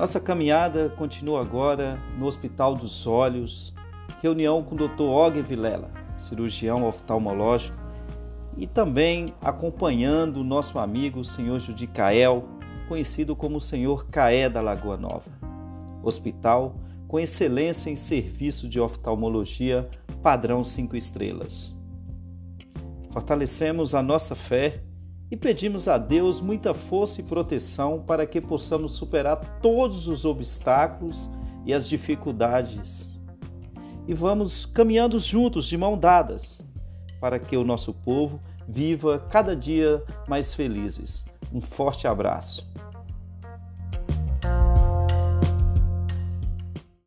Nossa caminhada continua agora no Hospital dos Olhos, reunião com o Dr. Og Vilela, cirurgião oftalmológico, e também acompanhando o nosso amigo o Senhor Judicael, conhecido como o Senhor Caé da Lagoa Nova. Hospital com excelência em serviço de oftalmologia padrão 5 estrelas. Fortalecemos a nossa fé e pedimos a Deus muita força e proteção para que possamos superar todos os obstáculos e as dificuldades. E vamos caminhando juntos, de mão dadas, para que o nosso povo viva cada dia mais felizes. Um forte abraço.